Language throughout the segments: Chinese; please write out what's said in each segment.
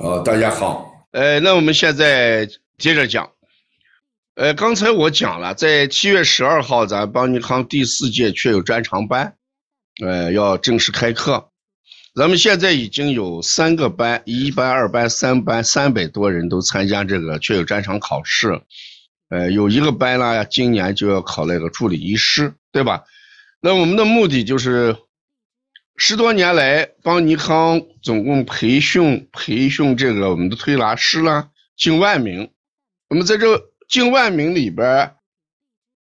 好，大家好。呃，那我们现在接着讲。呃，刚才我讲了，在七月十二号，咱邦尼康第四届确有专长班，呃，要正式开课。咱们现在已经有三个班，一班、二班、三班，三百多人都参加这个确有专长考试。呃，有一个班呢，今年就要考那个助理医师，对吧？那我们的目的就是，十多年来，邦尼康总共培训培训这个我们的推拿师啦，近万名。我们在这近万名里边，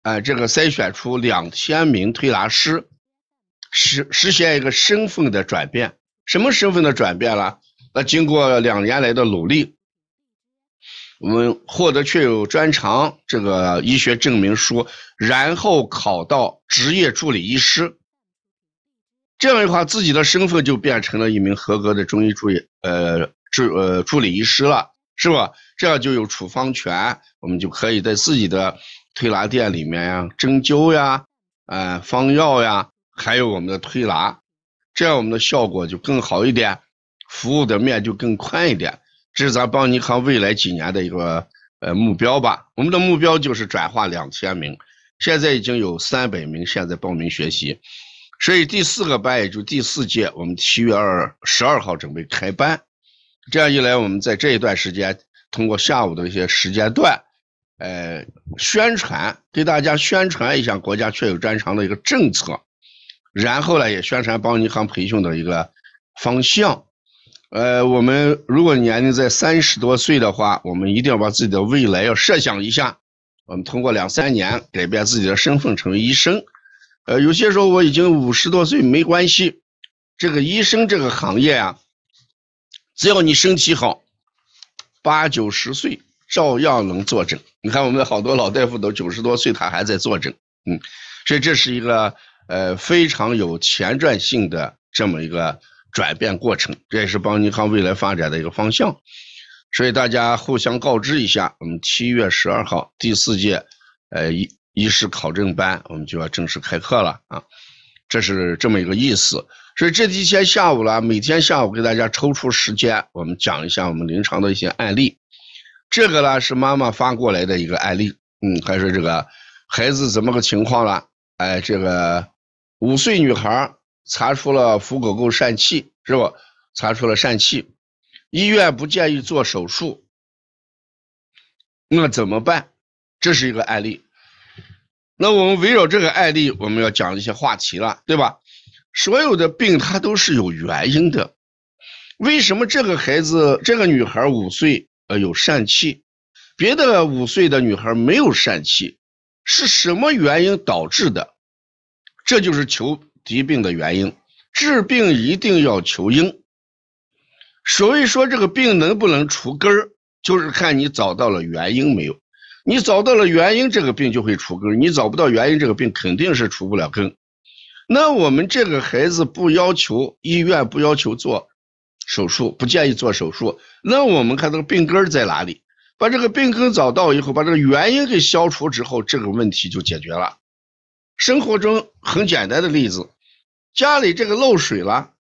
啊，这个筛选出两千名推拿师，实实现一个身份的转变。什么身份的转变了？那经过两年来的努力。我们获得确有专长这个医学证明书，然后考到执业助理医师，这样的话，自己的身份就变成了一名合格的中医助理，呃助呃助理医师了，是吧？这样就有处方权，我们就可以在自己的推拿店里面呀，针灸呀，呃方药呀，还有我们的推拿，这样我们的效果就更好一点，服务的面就更宽一点。这是咱邦尼康未来几年的一个呃目标吧？我们的目标就是转化两千名，现在已经有三百名现在报名学习，所以第四个班也就第四届，我们七月二十二号准备开班。这样一来，我们在这一段时间，通过下午的一些时间段，呃，宣传给大家宣传一下国家确有专长的一个政策，然后呢，也宣传邦尼行培训的一个方向。呃，我们如果年龄在三十多岁的话，我们一定要把自己的未来要设想一下。我们通过两三年改变自己的身份，成为医生。呃，有些时候我已经五十多岁没关系，这个医生这个行业啊，只要你身体好，八九十岁照样能坐诊。你看我们好多老大夫都九十多岁，他还在坐诊。嗯，所以这是一个呃非常有前瞻性的这么一个。转变过程，这也是邦尼康未来发展的一个方向，所以大家互相告知一下，我们七月十二号第四届，呃医师考证班，我们就要正式开课了啊，这是这么一个意思。所以这几天下午了，每天下午给大家抽出时间，我们讲一下我们临床的一些案例。这个呢是妈妈发过来的一个案例，嗯，还是这个孩子怎么个情况了？哎，这个五岁女孩。查出了腹股沟疝气，是不？查出了疝气，医院不建议做手术，那怎么办？这是一个案例。那我们围绕这个案例，我们要讲一些话题了，对吧？所有的病它都是有原因的。为什么这个孩子，这个女孩五岁，呃，有疝气，别的五岁的女孩没有疝气，是什么原因导致的？这就是求。疾病的原因，治病一定要求因。所以说，这个病能不能除根儿，就是看你找到了原因没有。你找到了原因，这个病就会除根；你找不到原因，这个病肯定是除不了根。那我们这个孩子不要求医院不要求做手术，不建议做手术。那我们看这个病根在哪里？把这个病根找到以后，把这个原因给消除之后，这个问题就解决了。生活中很简单的例子。家里这个漏水了，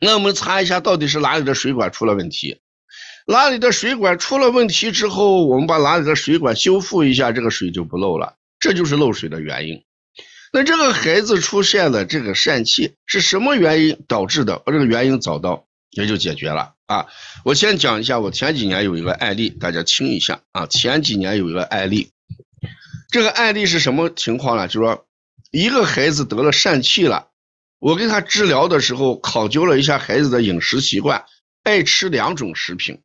那我们查一下到底是哪里的水管出了问题。哪里的水管出了问题之后，我们把哪里的水管修复一下，这个水就不漏了。这就是漏水的原因。那这个孩子出现的这个疝气是什么原因导致的？把这个原因找到，也就解决了啊。我先讲一下，我前几年有一个案例，大家听一下啊。前几年有一个案例，这个案例是什么情况呢？就说一个孩子得了疝气了。我给他治疗的时候，考究了一下孩子的饮食习惯，爱吃两种食品，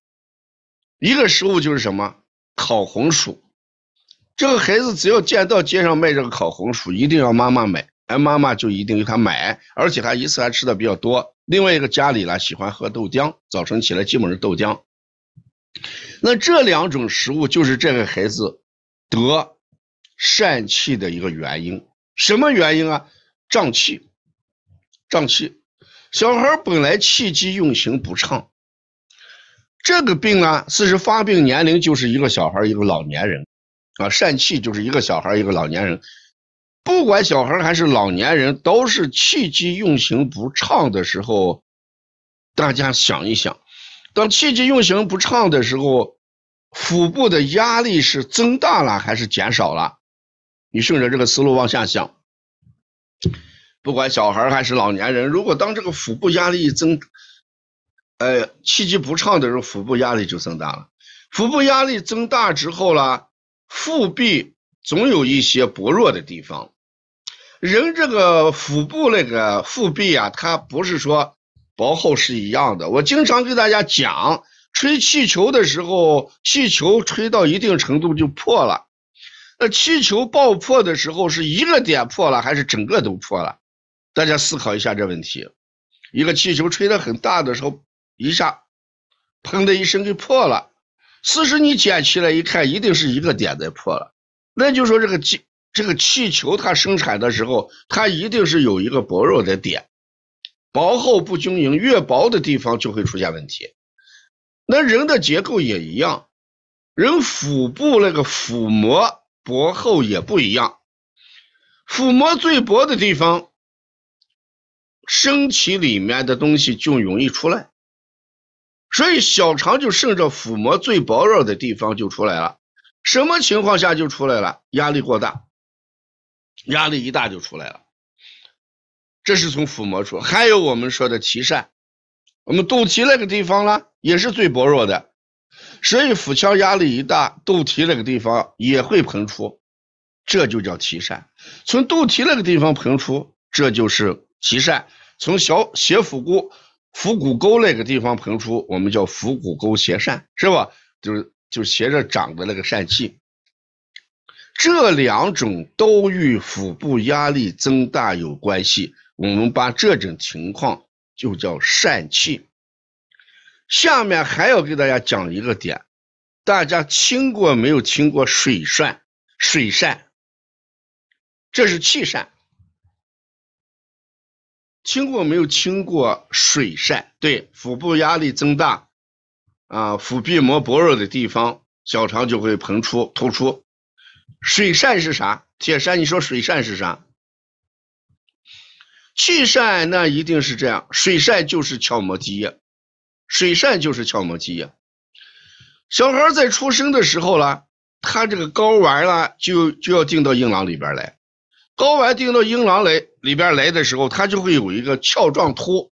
一个食物就是什么烤红薯，这个孩子只要见到街上卖这个烤红薯，一定要妈妈买，哎，妈妈就一定给他买，而且他一次还吃的比较多。另外一个家里呢喜欢喝豆浆，早晨起来基本是豆浆。那这两种食物就是这个孩子得疝气的一个原因，什么原因啊？胀气。胀气，小孩本来气机运行不畅，这个病啊，其实发病年龄就是一个小孩一个老年人，啊，疝气就是一个小孩一个老年人，不管小孩还是老年人，都是气机运行不畅的时候。大家想一想，当气机运行不畅的时候，腹部的压力是增大了还是减少了？你顺着这个思路往下想。不管小孩还是老年人，如果当这个腹部压力增，哎，气机不畅的时候，腹部压力就增大了。腹部压力增大之后呢，腹壁总有一些薄弱的地方。人这个腹部那个腹壁啊，它不是说薄厚是一样的。我经常给大家讲，吹气球的时候，气球吹到一定程度就破了。那气球爆破的时候，是一个点破了，还是整个都破了？大家思考一下这问题：一个气球吹得很大的时候，一下，砰的一声给破了。此时你捡起来一看，一定是一个点在破了。那就说这个气这个气球它生产的时候，它一定是有一个薄弱的点，薄厚不均匀，越薄的地方就会出现问题。那人的结构也一样，人腹部那个腹膜薄厚也不一样，腹膜最薄的地方。身体里面的东西就容易出来，所以小肠就顺着腹膜最薄弱的地方就出来了。什么情况下就出来了？压力过大，压力一大就出来了。这是从腹膜出。还有我们说的脐疝，我们肚脐那个地方呢，也是最薄弱的，所以腹腔压力一大，肚脐那个地方也会膨出，这就叫脐疝。从肚脐那个地方膨出，这就是。脐疝从小斜腹股腹股沟那个地方膨出，我们叫腹股沟斜疝，是吧？就是就斜着长的那个疝气。这两种都与腹部压力增大有关系，我们把这种情况就叫疝气。下面还要给大家讲一个点，大家听过没有？听过水疝？水疝，这是气疝。听过没有？听过水疝？对，腹部压力增大，啊，腹壁膜薄弱的地方，小肠就会膨出、突出。水疝是啥？铁山，你说水疝是啥？气疝那一定是这样，水疝就是鞘膜积液，水疝就是鞘膜积液。小孩在出生的时候了，他这个睾丸呢，就就要进到阴囊里边来。睾丸进到阴囊来里边来的时候，它就会有一个鞘状突，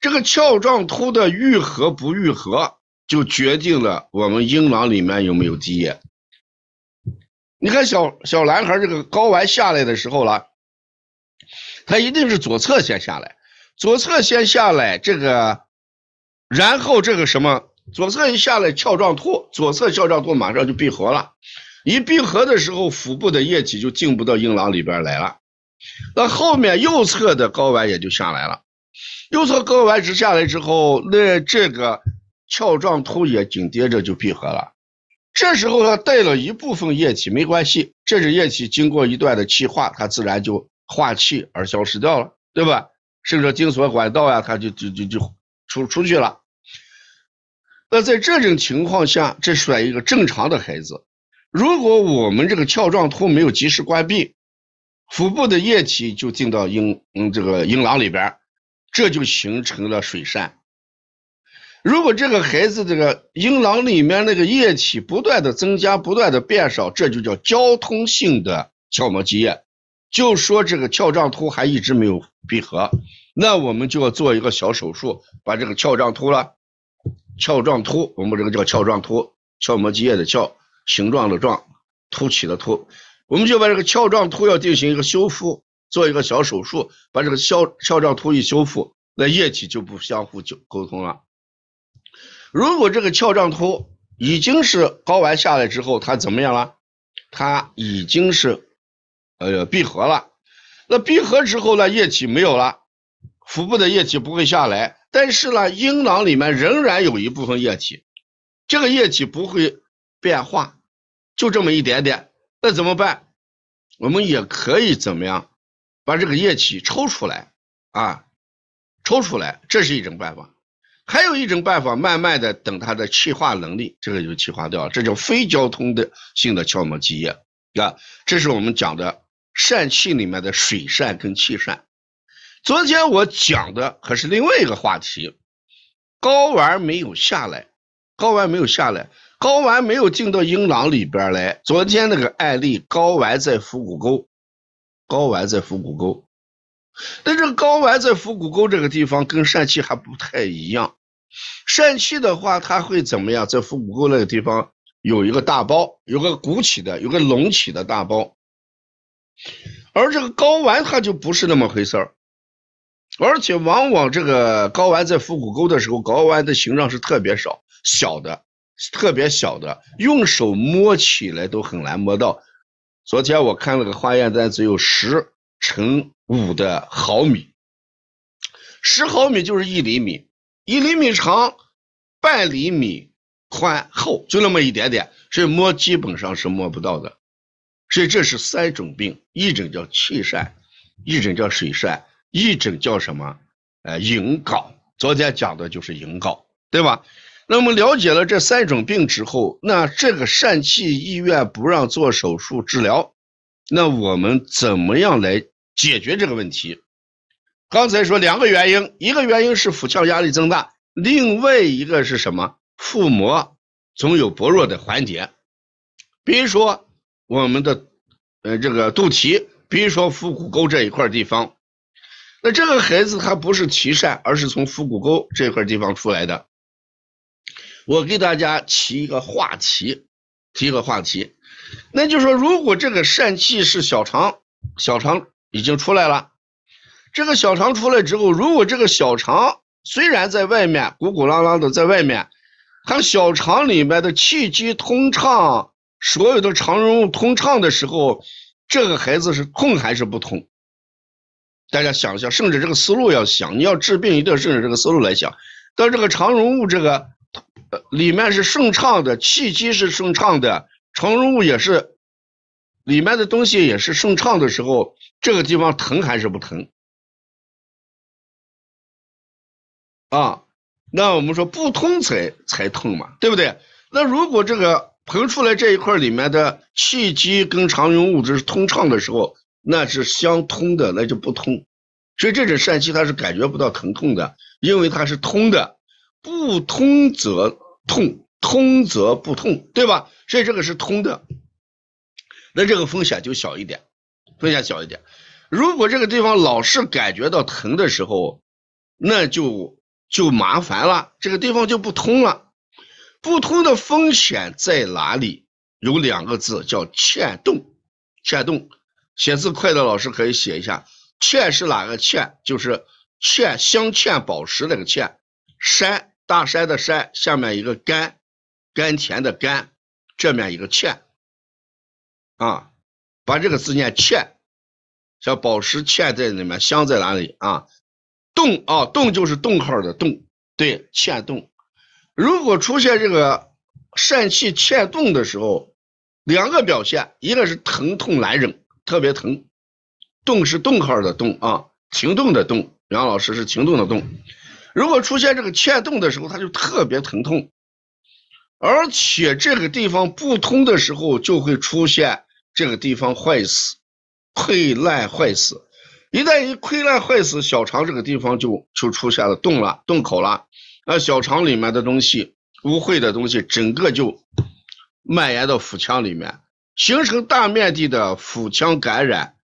这个鞘状突的愈合不愈合，就决定了我们阴囊里面有没有积液。你看小小男孩这个睾丸下来的时候了，他一定是左侧先下来，左侧先下来这个，然后这个什么，左侧一下来鞘状突，左侧鞘状突马上就闭合了。一闭合的时候，腹部的液体就进不到阴囊里边来了。那后面右侧的睾丸也就下来了。右侧睾丸直下来之后，那这个鞘状突也紧接着就闭合了。这时候它带了一部分液体，没关系，这是液体经过一段的气化，它自然就化气而消失掉了，对吧？顺着精索管道呀，它就就就就出出去了。那在这种情况下，这算一个正常的孩子。如果我们这个鞘状突没有及时关闭，腹部的液体就进到阴嗯这个阴囊里边，这就形成了水疝。如果这个孩子这个阴囊里面那个液体不断的增加，不断的变少，这就叫交通性的鞘膜积液。就说这个鞘状突还一直没有闭合，那我们就要做一个小手术，把这个鞘状突了，鞘状突，我们这个叫鞘状突，鞘膜积液的鞘。形状的状，凸起的凸，我们就把这个鞘状突要进行一个修复，做一个小手术，把这个鞘鞘状突一修复，那液体就不相互就沟通了。如果这个鞘状突已经是睾丸下来之后，它怎么样了？它已经是呃闭合了。那闭合之后呢，液体没有了，腹部的液体不会下来，但是呢，阴囊里面仍然有一部分液体，这个液体不会。变化就这么一点点，那怎么办？我们也可以怎么样，把这个液体抽出来啊，抽出来，这是一种办法。还有一种办法，慢慢的等它的气化能力，这个就气化掉了，这叫非交通的性的鞘膜积液啊。这是我们讲的疝气里面的水疝跟气疝。昨天我讲的可是另外一个话题，睾丸没有下来，睾丸没有下来，睾丸没有进到阴囊里边来。昨天那个案例，睾丸在腹股沟，睾丸在腹股沟。但这个睾丸在腹股沟这个地方跟疝气还不太一样。疝气的话，它会怎么样？在腹股沟那个地方有一个大包，有个鼓起的，有个隆起的大包。而这个睾丸它就不是那么回事儿，而且往往这个睾丸在腹股沟的时候，睾丸的形状是特别少小的，特别小的，用手摸起来都很难摸到。昨天我看了个化验单，只有十乘五的毫米，十毫米就是一厘米，一厘米长，半厘米宽厚，就那么一点点，所以摸基本上是摸不到的。所以这是三种病，一种叫气疝，一种叫水疝，一种叫什么？呃，隐睾。昨天讲的就是隐睾，对吧？那么了解了这三种病之后，那这个疝气医院不让做手术治疗，那我们怎么样来解决这个问题？刚才说两个原因，一个原因是腹腔压力增大，另外一个是什么？腹膜总有薄弱的环节，比如说。我们的呃这个肚脐，比如说腹股沟这一块地方，那这个孩子他不是脐疝，而是从腹股沟这块地方出来的。我给大家提一个话题，提一个话题，那就是说，如果这个疝气是小肠，小肠已经出来了，这个小肠出来之后，如果这个小肠虽然在外面鼓鼓囊囊的在外面，它小肠里面的气机通畅。所有的肠容物通畅的时候，这个孩子是痛还是不痛？大家想一下，顺着这个思路要想，你要治病一定要顺着这个思路来想。当这个肠容物这个里面是顺畅的，气机是顺畅的，肠容物也是里面的东西也是顺畅的时候，这个地方疼还是不疼？啊，那我们说不通才才痛嘛，对不对？那如果这个。膨出来这一块里面的气机跟肠容物质是通畅的时候，那是相通的，那就不通。所以这种疝气它是感觉不到疼痛的，因为它是通的，不通则痛，通则不痛，对吧？所以这个是通的，那这个风险就小一点，风险小一点。如果这个地方老是感觉到疼的时候，那就就麻烦了，这个地方就不通了。不通的风险在哪里？有两个字叫嵌洞，嵌洞。写字快的老师可以写一下，嵌是哪个嵌？就是嵌镶嵌宝石那个嵌。山大山的山，下面一个甘，甘甜的甘，这面一个嵌。啊，把这个字念嵌，像宝石嵌在里面，镶在哪里啊？洞啊，洞就是洞号的洞，对，嵌洞。如果出现这个疝气嵌洞的时候，两个表现，一个是疼痛难忍，特别疼，洞是洞号的洞啊，停动的动，杨老师是停动的动。如果出现这个嵌洞的时候，它就特别疼痛，而且这个地方不通的时候，就会出现这个地方坏死、溃烂坏死。一旦一溃烂坏死，小肠这个地方就就出现了洞了，洞口了。那小肠里面的东西，污秽的东西，整个就蔓延到腹腔里面，形成大面积的腹腔感染，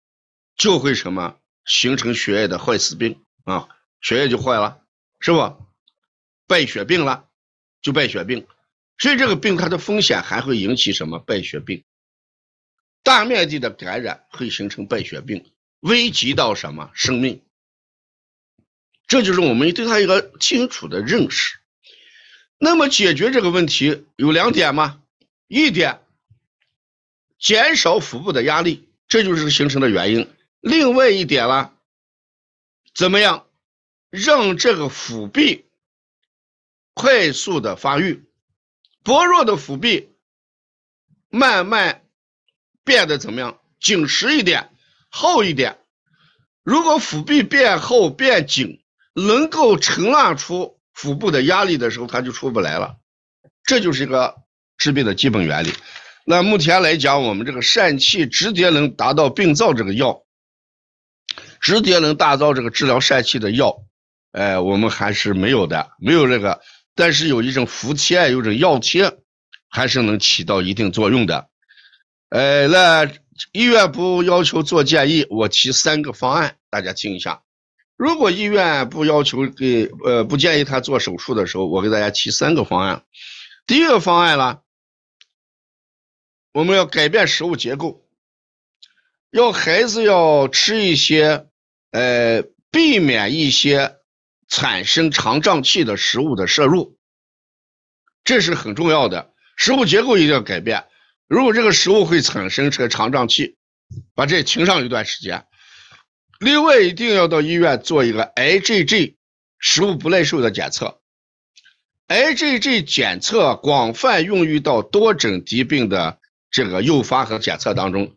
就会什么？形成血液的坏死病。啊，血液就坏了，是不？败血病了，就败血病，所以这个病它的风险还会引起什么败血病？大面积的感染会形成败血病，危及到什么生命？这就是我们对它一个清楚的认识。那么解决这个问题有两点吗？一点，减少腹部的压力，这就是形成的原因。另外一点啦，怎么样让这个腹壁快速的发育，薄弱的腹壁慢慢变得怎么样紧实一点、厚一点。如果腹壁变厚变紧，能够承纳出腹部的压力的时候，它就出不来了。这就是一个治病的基本原理。那目前来讲，我们这个疝气直接能达到病灶这个药，直接能达到这个治疗疝气的药，呃，我们还是没有的，没有这个，但是有一种服贴，有一种药贴，还是能起到一定作用的。呃，那医院不要求做建议，我提三个方案，大家听一下。如果医院不要求给，呃，不建议他做手术的时候，我给大家提三个方案。第一个方案呢，我们要改变食物结构，要孩子要吃一些，呃，避免一些产生肠胀气的食物的摄入，这是很重要的。食物结构一定要改变。如果这个食物会产生这个肠胀气，把这停上一段时间。另外，一定要到医院做一个 IgG 食物不耐受的检测。IgG 检测广泛用于到多种疾病的这个诱发和检测当中。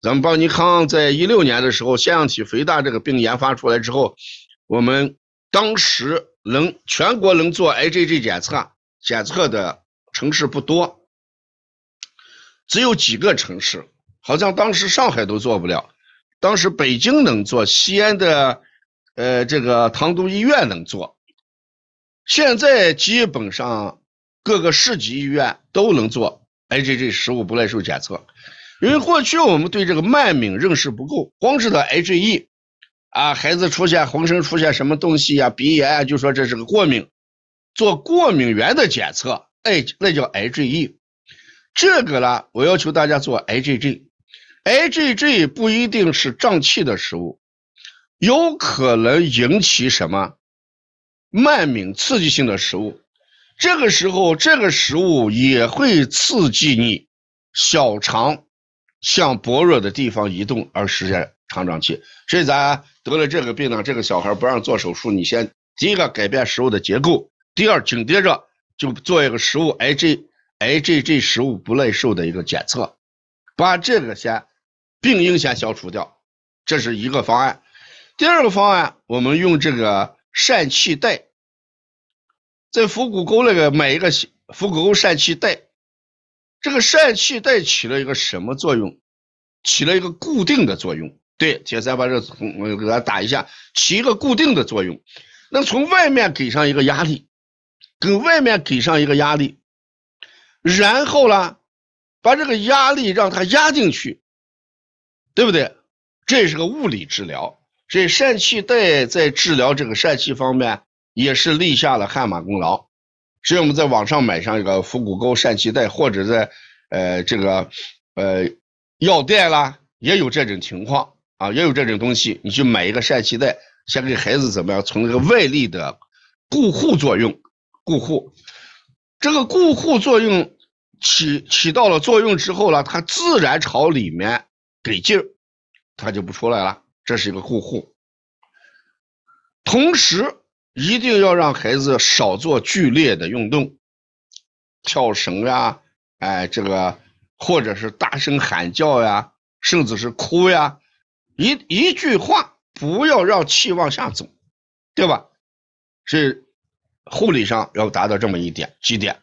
咱们邦尼康在一六年的时候，腺样体肥大这个病研发出来之后，我们当时能全国能做 IgG 检测检测的城市不多，只有几个城市，好像当时上海都做不了。当时北京能做，西安的，呃，这个唐都医院能做。现在基本上各个市级医院都能做 IgG 食物不耐受检测。因为过去我们对这个慢敏认识不够，光知道 IgE，啊，孩子出现浑身出现什么东西呀，鼻炎啊，就说这是个过敏，做过敏原的检测，哎，那叫 IgE。这个呢，我要求大家做 IgG。IgG 不一定是胀气的食物，有可能引起什么慢敏刺激性的食物。这个时候，这个食物也会刺激你小肠向薄弱的地方移动，而实现肠胀气。所以咱得了这个病呢，这个小孩不让做手术，你先第一个改变食物的结构，第二紧接着就做一个食物 Ig IgG 食物不耐受的一个检测，把这个先。病因先消除掉，这是一个方案。第二个方案，我们用这个疝气袋，在腹股沟那个买一个腹股沟疝气袋。这个疝气袋起了一个什么作用？起了一个固定的作用。对，铁三把这我给它打一下，起一个固定的作用。那从外面给上一个压力，跟外面给上一个压力，然后呢，把这个压力让它压进去。对不对？这是个物理治疗，所以疝气袋在治疗这个疝气方面也是立下了汗马功劳。所以我们在网上买上一个腹股沟疝气袋，或者在呃这个呃药店啦，也有这种情况啊，也有这种东西。你去买一个疝气袋，先给孩子怎么样？从那个外力的固护作用，固护，这个固护作用起起到了作用之后呢，它自然朝里面。给劲儿，它就不出来了。这是一个固护。同时，一定要让孩子少做剧烈的运动，跳绳呀，哎，这个或者是大声喊叫呀，甚至是哭呀。一一句话，不要让气往下走，对吧？是护理上要达到这么一点几点。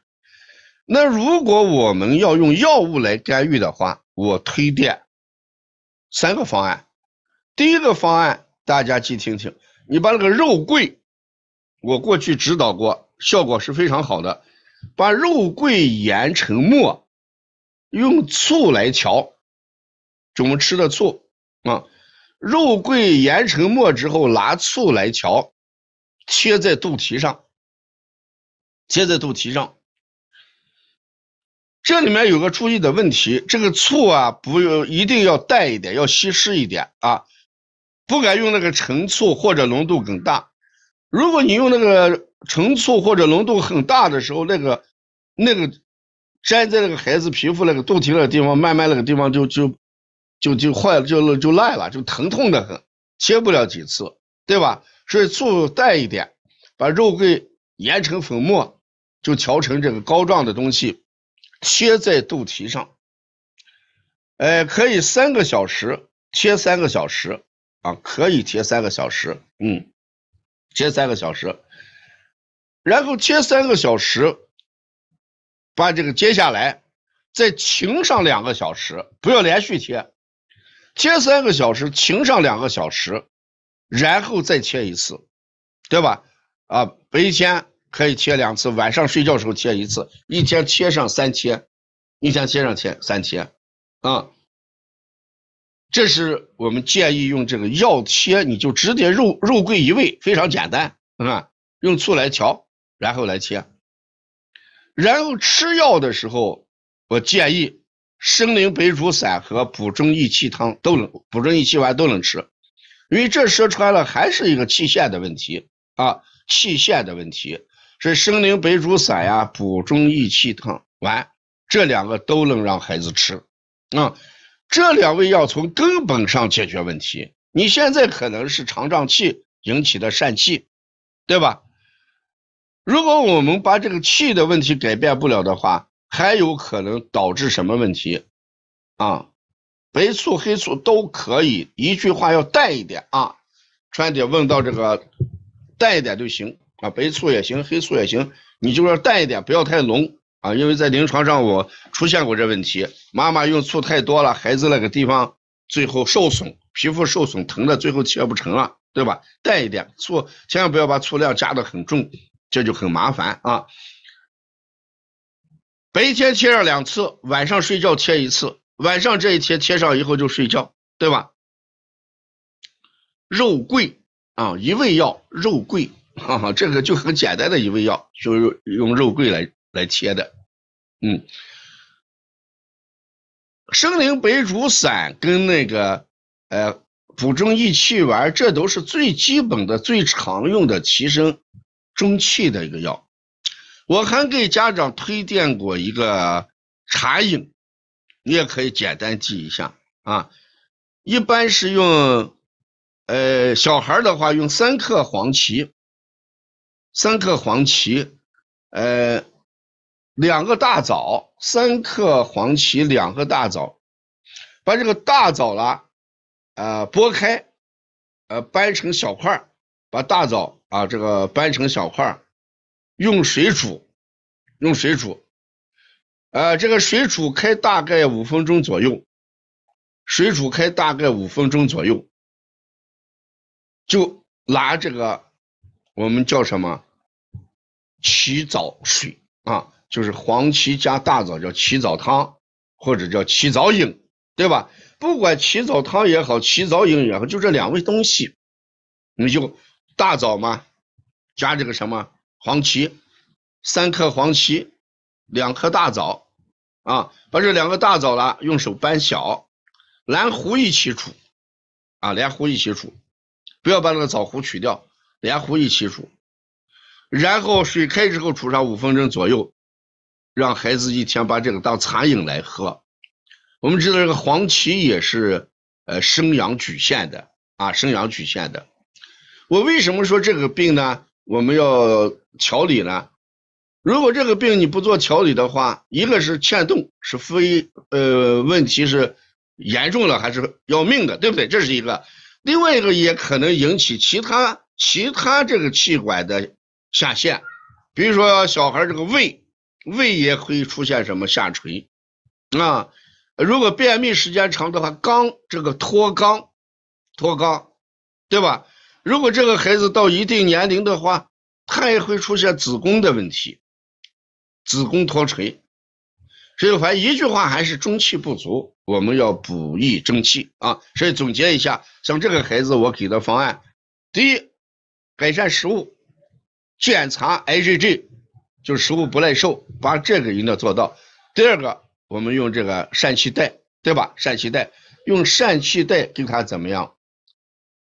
那如果我们要用药物来干预的话，我推荐。三个方案，第一个方案大家记听听，你把那个肉桂，我过去指导过，效果是非常好的。把肉桂研成末，用醋来调，怎么吃的醋啊？肉桂研成末之后，拿醋来调，贴在肚脐上，贴在肚脐上。这里面有个注意的问题，这个醋啊，不用一定要淡一点，要稀释一点啊，不敢用那个陈醋或者浓度更大。如果你用那个陈醋或者浓度很大的时候，那个那个粘在那个孩子皮肤那个肚脐那个地方，慢慢那个地方就就就就坏了，就就烂了，就疼痛的很，切不了几次，对吧？所以醋淡一点，把肉桂研成粉末，就调成这个膏状的东西。贴在肚脐上，哎，可以三个小时贴三个小时啊，可以贴三个小时，嗯，贴三个小时，然后贴三个小时，把这个接下来，再停上两个小时，不要连续贴，切三个小时，停上两个小时，然后再切一次，对吧？啊，白天可以切两次，晚上睡觉时候切一次，一天切上三切，一天切上切三切，啊，这是我们建议用这个药切，你就直接肉肉桂一味，非常简单，啊，用醋来调，然后来切，然后吃药的时候，我建议生灵白术散和补中益气汤都能，补中益气丸都能吃。因为这说穿了还是一个气陷的问题啊，气陷的问题是生灵白术散呀、补中益气汤丸这两个都能让孩子吃啊，这两味药从根本上解决问题。你现在可能是肠胀气引起的疝气，对吧？如果我们把这个气的问题改变不了的话，还有可能导致什么问题啊？白醋、黑醋都可以，一句话要淡一点啊。川姐问到这个，淡一点就行啊，白醋也行，黑醋也行，你就要淡一点，不要太浓啊。因为在临床上我出现过这问题，妈妈用醋太多了，孩子那个地方最后受损，皮肤受损，疼的最后切不成了，对吧？淡一点，醋千万不要把醋量加的很重，这就很麻烦啊。白天切上两次，晚上睡觉切一次。晚上这一贴贴上以后就睡觉，对吧？肉桂啊，一味药，肉桂，哈哈，这个就很简单的一味药，就是用肉桂来来贴的。嗯，生灵白术散跟那个呃补中益气丸，这都是最基本的、最常用的提升中气的一个药。我还给家长推荐过一个茶饮。你也可以简单记一下啊，一般是用，呃，小孩的话用三克黄芪，三克黄芪，呃，两个大枣，三克黄芪，两个大枣，把这个大枣啦，呃，剥开，呃，掰成小块把大枣啊这个掰成小块儿用水煮，用水煮。呃，这个水煮开大概五分钟左右，水煮开大概五分钟左右，就拿这个我们叫什么起枣水啊，就是黄芪加大枣叫起枣汤，或者叫起枣饮，对吧？不管起枣汤也好，起枣饮也好，就这两味东西，你就大枣嘛，加这个什么黄芪，三克黄芪，两颗大枣。啊，把这两个大枣了，用手掰小，蓝糊一起煮，啊，连核一起煮，不要把那个枣核取掉，连核一起煮，然后水开之后煮上五分钟左右，让孩子一天把这个当茶饮来喝。我们知道这个黄芪也是呃生阳举陷的啊，生阳举陷的。我为什么说这个病呢？我们要调理呢？如果这个病你不做调理的话，一个是欠动，是非呃问题是严重了还是要命的，对不对？这是一个。另外一个也可能引起其他其他这个气管的下陷，比如说小孩这个胃胃也会出现什么下垂啊。如果便秘时间长的话，肛这个脱肛脱肛，对吧？如果这个孩子到一定年龄的话，他也会出现子宫的问题。子宫脱垂，所以反正一句话还是中气不足，我们要补益正气啊。所以总结一下，像这个孩子，我给的方案：第一，改善食物，检查 IgG，就食物不耐受，把这个一定要做到。第二个，我们用这个疝气带，对吧？疝气带用疝气带给他怎么样？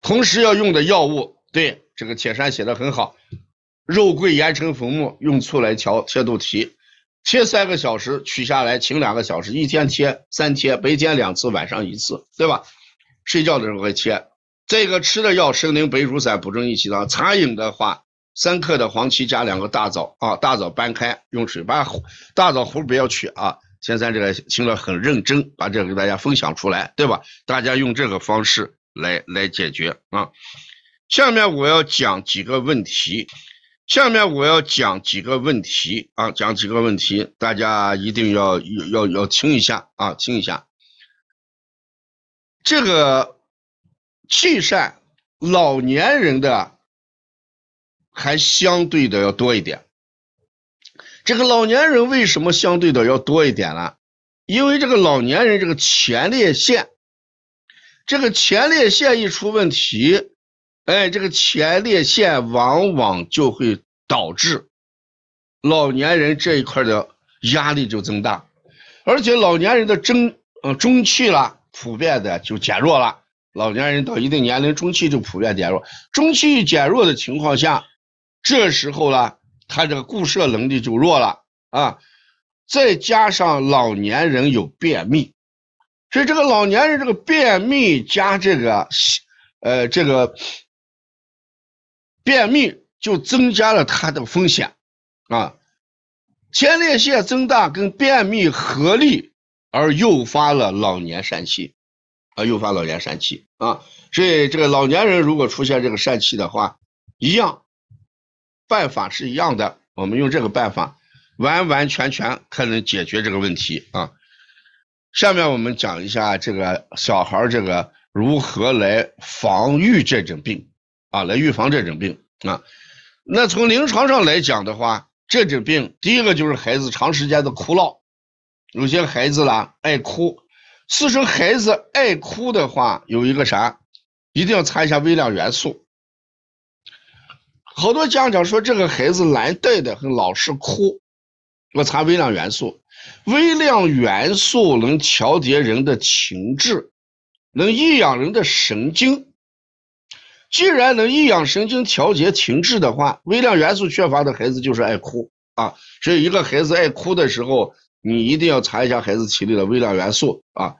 同时要用的药物，对这个铁山写的很好。肉桂研成粉末，用醋来调，贴肚脐，贴三个小时，取下来停两个小时，一天贴三贴，白天两次，晚上一次，对吧？睡觉的时候会贴。这个吃的药，生灵白术散补中益气汤。茶饮的话，三克的黄芪加两个大枣啊，大枣掰开，用水把大枣核不要去啊。先生这个听了很认真，把这个给大家分享出来，对吧？大家用这个方式来来解决啊。下面我要讲几个问题。下面我要讲几个问题啊，讲几个问题，大家一定要要要听一下啊，听一下。这个气疝，老年人的还相对的要多一点。这个老年人为什么相对的要多一点呢？因为这个老年人这个前列腺，这个前列腺一出问题，哎，这个前列腺往往就会导致老年人这一块的压力就增大，而且老年人的中呃中气啦，普遍的就减弱了。老年人到一定年龄，中气就普遍减弱，中气减弱的情况下，这时候呢，他这个固摄能力就弱了啊。再加上老年人有便秘，所以这个老年人这个便秘加这个，呃，这个便秘就增加了他的风险啊。前列腺增大跟便秘合力而诱发了老年疝气，啊，诱发老年疝气啊。所以这个老年人如果出现这个疝气的话，一样，办法是一样的，我们用这个办法。完完全全可能解决这个问题啊！下面我们讲一下这个小孩这个如何来防御这种病啊，来预防这种病啊。那从临床上来讲的话，这种病第一个就是孩子长时间的哭闹，有些孩子啦爱哭，其实孩子爱哭的话，有一个啥，一定要查一下微量元素。好多家长说这个孩子难带的很，老是哭。我查微量元素，微量元素能调节人的情志，能抑养人的神经。既然能抑养神经、调节情志的话，微量元素缺乏的孩子就是爱哭啊。所以，一个孩子爱哭的时候，你一定要查一下孩子体内的微量元素啊，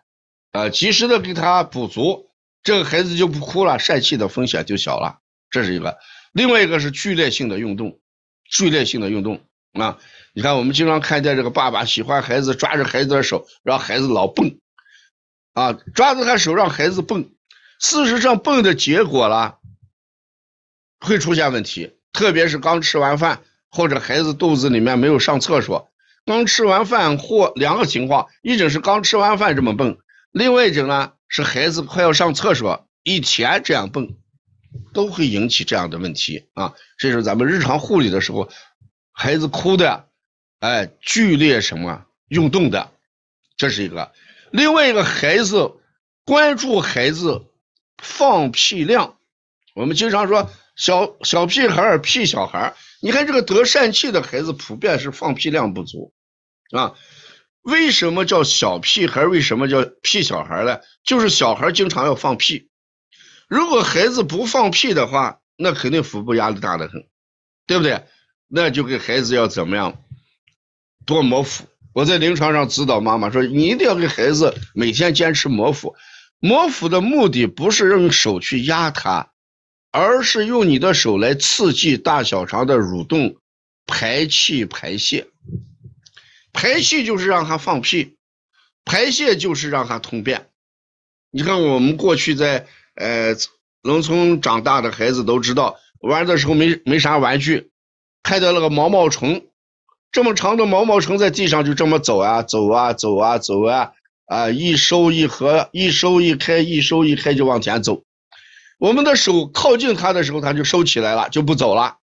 呃，及时的给他补足，这个孩子就不哭了，疝气的风险就小了。这是一个。另外一个是剧烈性的运动，剧烈性的运动啊。你看，我们经常看见这个爸爸喜欢孩子抓着孩子的手，让孩子老蹦，啊，抓着他手让孩子蹦。事实上，蹦的结果了，会出现问题。特别是刚吃完饭，或者孩子肚子里面没有上厕所，刚吃完饭或两个情况：一种是刚吃完饭这么蹦，另外一种呢是孩子快要上厕所以前这样蹦，都会引起这样的问题啊。这是咱们日常护理的时候，孩子哭的。哎，剧烈什么运动的，这是一个；另外一个孩子关注孩子放屁量，我们经常说小小屁孩儿、屁小孩儿。你看这个得疝气的孩子，普遍是放屁量不足啊。为什么叫小屁孩？为什么叫屁小孩呢？就是小孩经常要放屁。如果孩子不放屁的话，那肯定腹部压力大的很，对不对？那就给孩子要怎么样？多磨腹，我在临床上指导妈妈说，你一定要给孩子每天坚持磨腹。磨腹的目的不是用手去压它，而是用你的手来刺激大小肠的蠕动、排气、排泄。排气就是让它放屁，排泄就是让它通便。你看，我们过去在呃农村长大的孩子都知道，玩的时候没没啥玩具，看到那个毛毛虫。这么长的毛毛虫在地上就这么走啊走啊走啊走啊啊一收一合一收一开一收一开就往前走，我们的手靠近它的时候它就收起来了就不走了，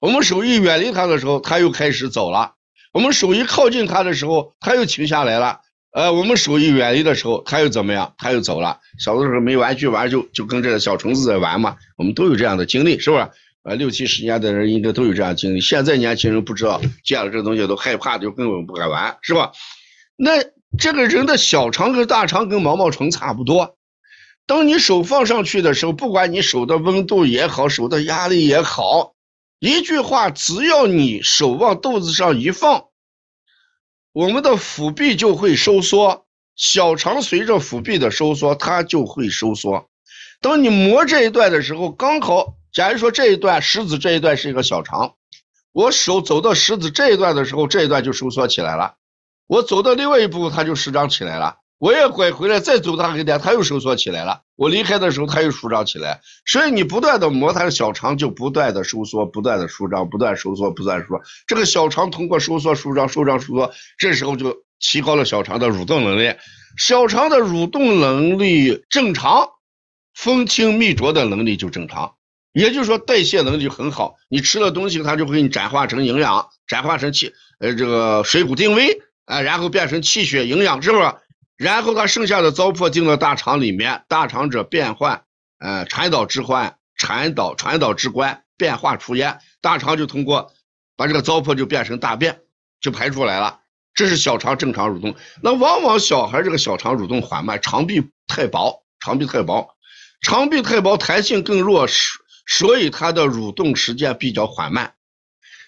我们手一远离它的时候它又开始走了，我们手一靠近它的时候它又停下来了，呃我们手一远离的时候它又怎么样它又走了。小的时候没玩具玩就就跟这个小虫子在玩嘛，我们都有这样的经历是不是？呃，六七十年代的人应该都有这样经历。现在年轻人不知道，见了这东西都害怕，就根本不敢玩，是吧？那这个人的小肠跟大肠跟毛毛虫差不多。当你手放上去的时候，不管你手的温度也好，手的压力也好，一句话，只要你手往肚子上一放，我们的腹壁就会收缩，小肠随着腹壁的收缩，它就会收缩。当你磨这一段的时候，刚好。假如说这一段食指这一段是一个小肠，我手走到食指这一段的时候，这一段就收缩起来了。我走到另外一步，它就舒张起来了。我也拐回来再走它一点，它又收缩起来了。我离开的时候，它又舒张起来。所以你不断的磨它的小肠，就不断的收缩，不断的舒张，不断收缩，不断舒张。这个小肠通过收缩、舒张、收张、收缩，这时候就提高了小肠的蠕动能力。小肠的蠕动能力正常，风清泌浊的能力就正常。也就是说代谢能力很好，你吃了东西它就会给你转化成营养，转化成气呃这个水谷精微啊，然后变成气血营养，是不是？然后它剩下的糟粕进了大肠里面，大肠者变换，呃传导之患，传导传导之官，变化出焉，大肠就通过把这个糟粕就变成大便，就排出来了。这是小肠正常蠕动，那往往小孩这个小肠蠕动缓慢，肠壁太薄，肠壁太薄，肠壁太薄，弹性更弱，所以它的蠕动时间比较缓慢。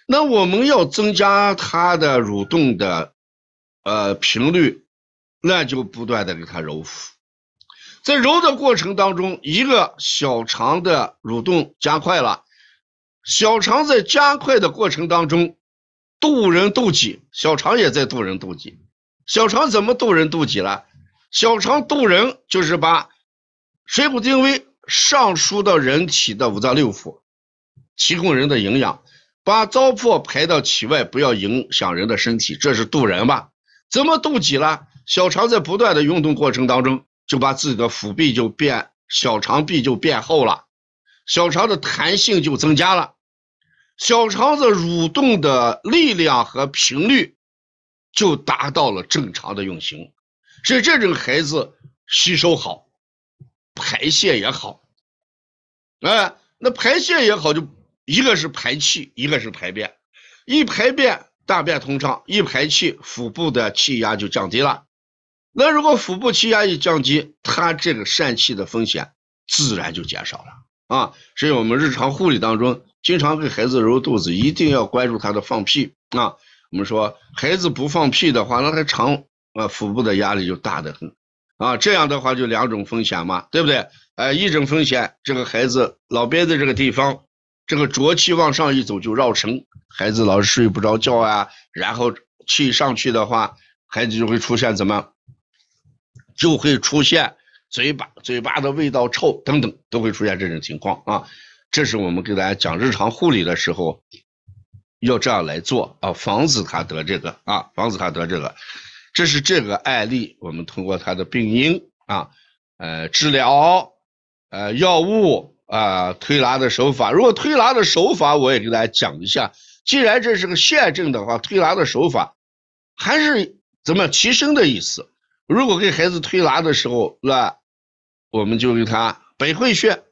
那我们要增加它的蠕动的呃频率，那就不断的给它揉腹，在揉的过程当中，一个小肠的蠕动加快了，小肠在加快的过程当中。渡人渡己，小肠也在渡人渡己。小肠怎么渡人渡己了？小肠渡人就是把水谷精微上输到人体的五脏六腑，提供人的营养，把糟粕排到体外，不要影响人的身体，这是渡人吧？怎么渡己了？小肠在不断的运动过程当中，就把自己的腹壁就变，小肠壁就变厚了，小肠的弹性就增加了。小肠子蠕动的力量和频率就达到了正常的运行，所以这种孩子吸收好，排泄也好。哎，那排泄也好，就一个是排气，一个是排便。一排便，大便通畅；一排气，腹部的气压就降低了。那如果腹部气压一降低，他这个疝气的风险自然就减少了啊。所以我们日常护理当中。经常给孩子揉肚子，一定要关注他的放屁啊！我们说孩子不放屁的话，那他肠啊腹部的压力就大得很啊。这样的话就两种风险嘛，对不对？哎，一种风险，这个孩子老憋在这个地方，这个浊气往上一走就绕城，孩子老是睡不着觉啊。然后气上去的话，孩子就会出现怎么？就会出现嘴巴嘴巴的味道臭等等，都会出现这种情况啊。这是我们给大家讲日常护理的时候，要这样来做啊，防止他得这个啊，防止他得这个。这是这个案例，我们通过他的病因啊，呃，治疗，呃，药物啊，推拿的手法。如果推拿的手法，我也给大家讲一下。既然这是个县症的话，推拿的手法还是怎么提升的意思。如果给孩子推拿的时候，那我们就给他百会穴。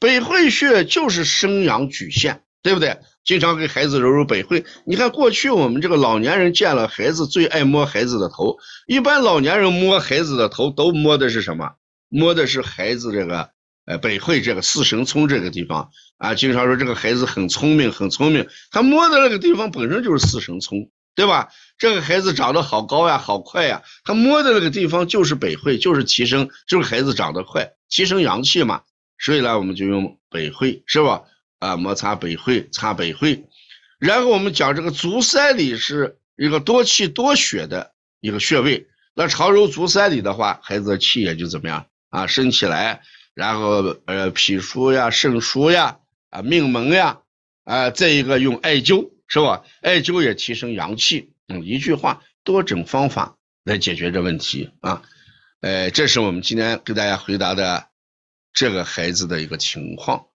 百会穴就是生阳举陷，对不对？经常给孩子揉揉百会。你看过去我们这个老年人见了孩子最爱摸孩子的头，一般老年人摸孩子的头都摸的是什么？摸的是孩子这个呃百会这个四神聪这个地方啊。经常说这个孩子很聪明，很聪明，他摸的那个地方本身就是四神聪，对吧？这个孩子长得好高呀，好快呀，他摸的那个地方就是百会，就是提升，就是孩子长得快，提升阳气嘛。所以呢，我们就用百会，是吧？啊，摩擦百会，擦百会。然后我们讲这个足三里是一个多气多血的一个穴位。那常揉足三里的话，孩子的气也就怎么样啊，升起来。然后呃，脾腧呀，肾腧呀，啊，命门呀，啊，再一个用艾灸，是吧？艾灸也提升阳气。嗯，一句话，多种方法来解决这问题啊。呃，这是我们今天给大家回答的。这个孩子的一个情况。